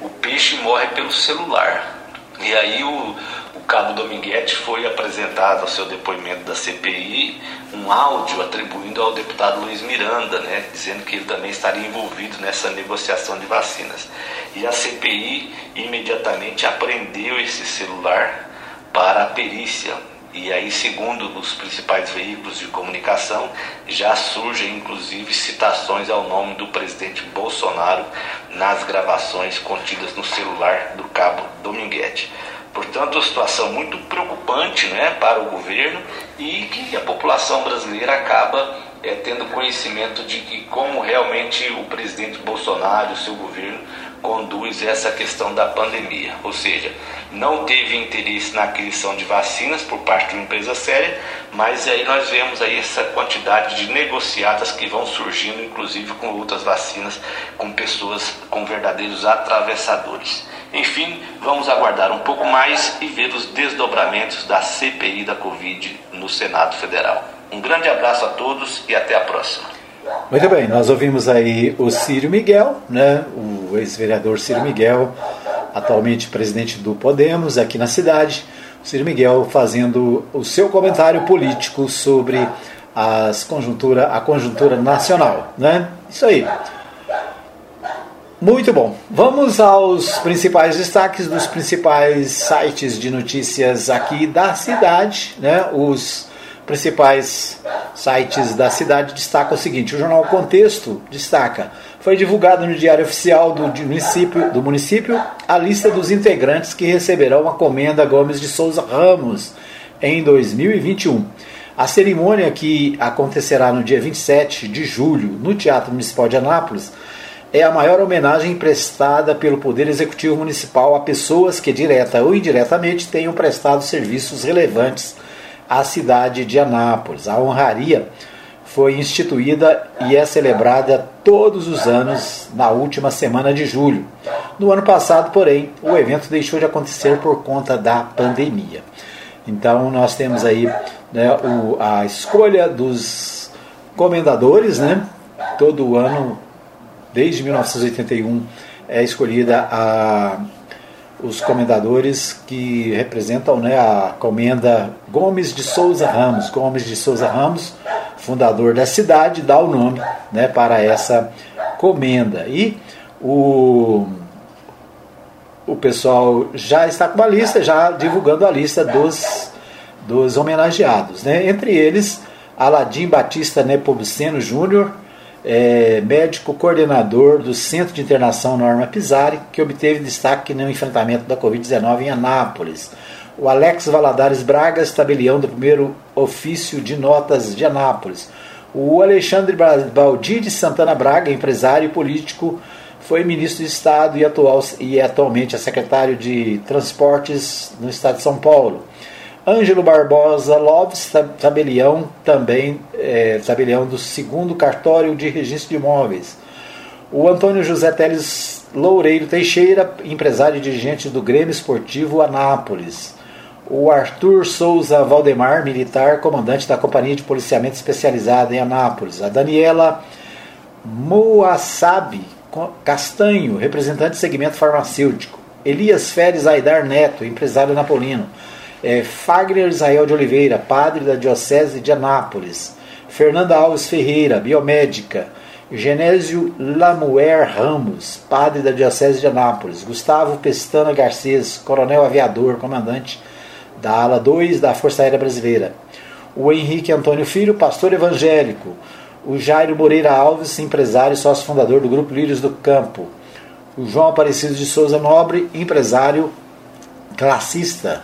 o peixe morre pelo celular. E aí o, o cabo Dominguete foi apresentado ao seu depoimento da CPI um áudio atribuindo ao deputado Luiz Miranda, né, dizendo que ele também estaria envolvido nessa negociação de vacinas. E a CPI imediatamente apreendeu esse celular para a perícia. E aí, segundo os principais veículos de comunicação, já surgem inclusive citações ao nome do presidente Bolsonaro nas gravações contidas no celular do cabo Dominguete. Portanto, situação muito preocupante né, para o governo e que a população brasileira acaba é, tendo conhecimento de que como realmente o presidente Bolsonaro e o seu governo conduz essa questão da pandemia, ou seja, não teve interesse na aquisição de vacinas por parte de uma empresa séria, mas aí nós vemos aí essa quantidade de negociadas que vão surgindo, inclusive com outras vacinas, com pessoas com verdadeiros atravessadores. Enfim, vamos aguardar um pouco mais e ver os desdobramentos da CPI da Covid no Senado Federal. Um grande abraço a todos e até a próxima. Muito bem, nós ouvimos aí o Círio Miguel, né, o ex-vereador Ciro Miguel, atualmente presidente do Podemos aqui na cidade. O Ciro Miguel fazendo o seu comentário político sobre as conjuntura, a conjuntura nacional. Né? Isso aí. Muito bom. Vamos aos principais destaques dos principais sites de notícias aqui da cidade. Né? Os principais sites da cidade destacam o seguinte: o jornal Contexto destaca. Foi divulgado no Diário Oficial do município, do município a lista dos integrantes que receberão a comenda Gomes de Souza Ramos em 2021. A cerimônia que acontecerá no dia 27 de julho no Teatro Municipal de Anápolis é a maior homenagem prestada pelo Poder Executivo Municipal a pessoas que, direta ou indiretamente, tenham prestado serviços relevantes à cidade de Anápolis. A honraria foi instituída e é celebrada todos os anos na última semana de julho. No ano passado, porém, o evento deixou de acontecer por conta da pandemia. Então, nós temos aí né, o, a escolha dos comendadores, né? Todo ano desde 1981 é escolhida a, os comendadores que representam né, a comenda Gomes de Souza Ramos. Gomes de Souza Ramos, fundador da cidade, dá o nome né, para essa comenda. E o, o pessoal já está com uma lista, já divulgando a lista dos, dos homenageados. Né? Entre eles, Aladim Batista Nepomuceno Júnior, é, médico coordenador do Centro de Internação Norma Pisari, que obteve destaque no enfrentamento da Covid-19 em Anápolis. O Alex Valadares Bragas, tabelião do primeiro ofício de notas de Anápolis. O Alexandre Baldi de Santana Braga, empresário e político, foi ministro de Estado e, atual, e é atualmente é secretário de Transportes no Estado de São Paulo. Ângelo Barbosa Loves, tabelião também, é, tabelião do segundo cartório de registro de imóveis. O Antônio José Teles Loureiro Teixeira, empresário e dirigente do Grêmio Esportivo Anápolis. O Arthur Souza Valdemar, militar, comandante da Companhia de Policiamento Especializada em Anápolis. A Daniela Moassab Castanho, representante do segmento farmacêutico. Elias Feres Aidar Neto, empresário napolino é, Fagner Israel de Oliveira, padre da Diocese de Anápolis, Fernanda Alves Ferreira, biomédica, Genésio Lamuer Ramos, padre da Diocese de Anápolis, Gustavo Pestana Garcês, coronel aviador, comandante da ala 2 da Força Aérea Brasileira, o Henrique Antônio Filho, pastor evangélico, o Jairo Moreira Alves, empresário e sócio fundador do Grupo Lírios do Campo, o João Aparecido de Souza Nobre, empresário classista,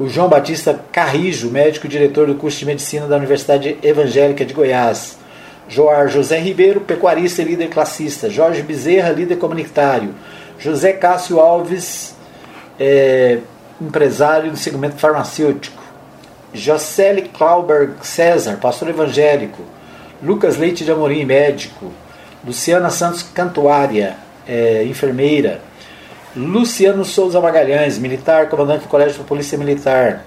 o João Batista Carrijo, médico e diretor do curso de medicina da Universidade Evangélica de Goiás. Joar José Ribeiro, pecuarista e líder classista. Jorge Bezerra, líder comunitário. José Cássio Alves, é, empresário do segmento farmacêutico. Jocely Clauberg César, pastor evangélico. Lucas Leite de Amorim, médico. Luciana Santos Cantuária, é, enfermeira. Luciano Souza Magalhães, militar, comandante do Colégio de Polícia Militar.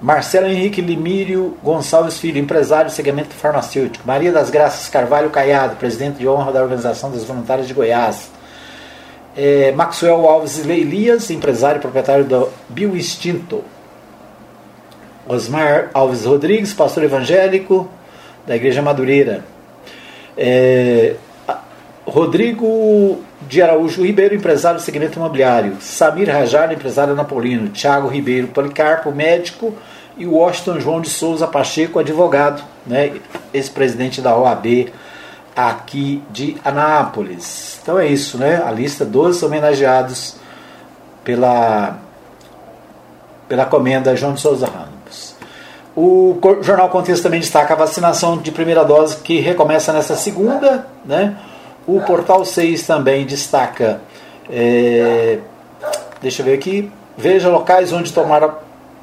Marcelo Henrique Limírio Gonçalves Filho, empresário do segmento farmacêutico. Maria das Graças Carvalho Caiado, presidente de honra da Organização dos Voluntários de Goiás. É, Maxwell Alves Leilias, empresário e proprietário do Bioinstinto. Osmar Alves Rodrigues, pastor evangélico da Igreja Madureira. É, Rodrigo de Araújo Ribeiro, empresário do segmento imobiliário. Samir Rajar, empresário napolino. Tiago Ribeiro Policarpo, médico. E Washington João de Souza Pacheco, advogado, né, ex-presidente da OAB aqui de Anápolis. Então é isso, né? A lista dos homenageados pela, pela comenda João de Souza Ramos. O Jornal Contexto também destaca a vacinação de primeira dose que recomeça nessa segunda, né? O Portal 6 também destaca, é, deixa eu ver aqui, veja locais onde tomar a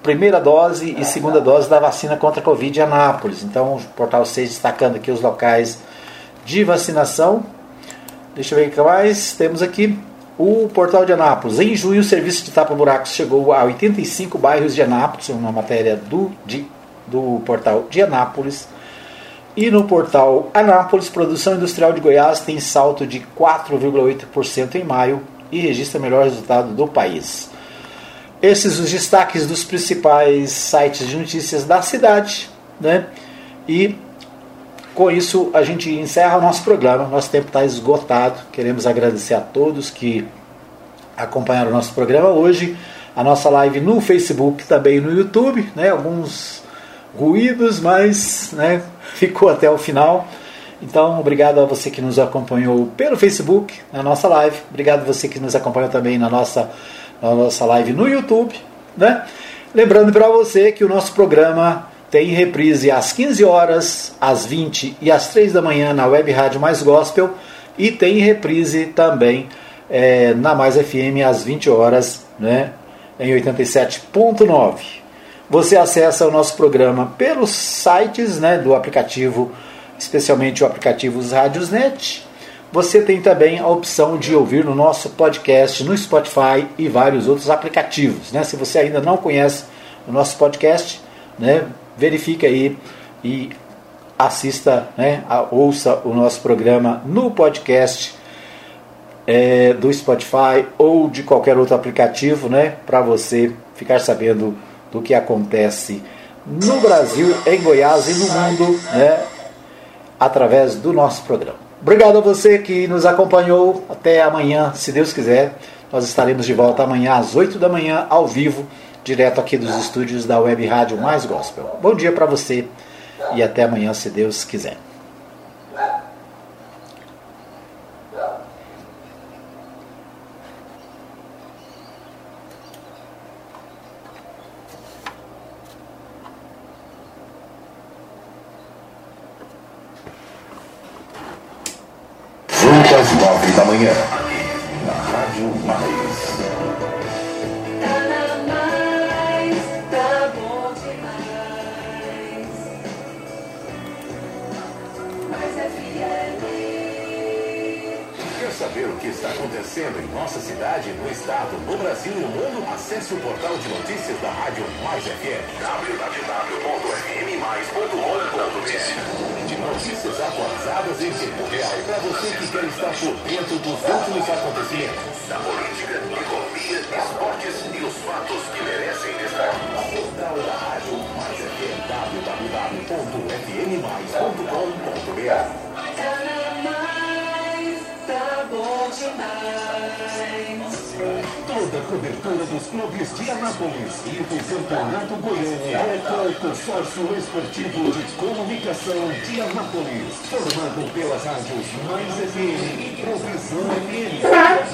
primeira dose e segunda dose da vacina contra a Covid em Anápolis. Então, o Portal 6 destacando aqui os locais de vacinação. Deixa eu ver o que mais temos aqui. O Portal de Anápolis. Em junho, o serviço de tapa-buracos chegou a 85 bairros de Anápolis, uma matéria do, de, do Portal de Anápolis. E no portal Anápolis, produção industrial de Goiás tem salto de 4,8% em maio e registra melhor resultado do país. Esses os destaques dos principais sites de notícias da cidade, né? E com isso a gente encerra o nosso programa. Nosso tempo está esgotado. Queremos agradecer a todos que acompanharam o nosso programa hoje. A nossa live no Facebook, também no YouTube, né? Alguns ruídos, mas né, ficou até o final. Então, obrigado a você que nos acompanhou pelo Facebook, na nossa live. Obrigado a você que nos acompanhou também na nossa, na nossa live no YouTube. Né? Lembrando para você que o nosso programa tem reprise às 15 horas, às 20 e às 3 da manhã na Web Rádio Mais Gospel e tem reprise também é, na Mais FM às 20 horas, né, em 87.9. Você acessa o nosso programa pelos sites né, do aplicativo, especialmente o aplicativo Radiosnet. Você tem também a opção de ouvir no nosso podcast no Spotify e vários outros aplicativos. Né? Se você ainda não conhece o nosso podcast, né, verifique aí e assista, né, ouça o nosso programa no podcast é, do Spotify ou de qualquer outro aplicativo, né, para você ficar sabendo do que acontece no Brasil, em Goiás e no mundo, né, através do nosso programa. Obrigado a você que nos acompanhou. Até amanhã, se Deus quiser. Nós estaremos de volta amanhã às 8 da manhã, ao vivo, direto aqui dos estúdios da Web Rádio Mais Gospel. Bom dia para você e até amanhã, se Deus quiser. Manhã. Na Rádio Mais. Acontecendo em nossa cidade, no estado, no Brasil e no mundo? Acesse o portal de notícias da Rádio Mais FM. www.fmmais.com.br Notícias atualizadas em tempo real para você que quer estar por dentro dos últimos acontecimentos. Da política, economia, esportes e os fatos que merecem destaque. Portal da Rádio Mais FM www.fmmais.com.br bom demais. Toda a cobertura dos clubes de Anápolis e do Campeonato Goiânia é com o Consórcio Esportivo de Comunicação de Anápolis, formado pelas rádios Mais FM e Provisão FM.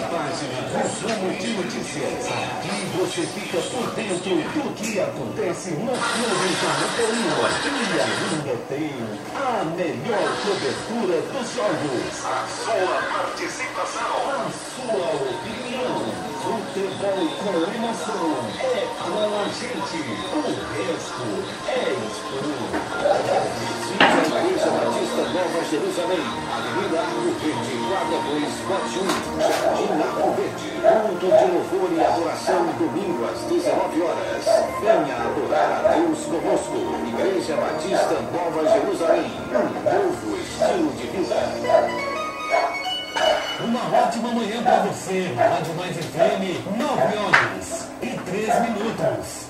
Página Resumo de Notícias. Aqui você fica por dentro do que acontece no clube de Anápolis. E ainda tem a melhor cobertura dos jogos. A sua participação. A sua opinião. Futebol com emoção é com a gente. O resto é esporte. Igreja Batista Nova Jerusalém, Avenida Arco Verde, quadra 2, lote 1, Jardim Arco Verde. Ponto de louvor e adoração, domingo às 19 horas. Venha adorar a Deus conosco. Igreja Batista Nova Jerusalém, um novo estilo de vida. Uma ótima manhã para você. Rádio Mais FM, 9 horas e 3 minutos.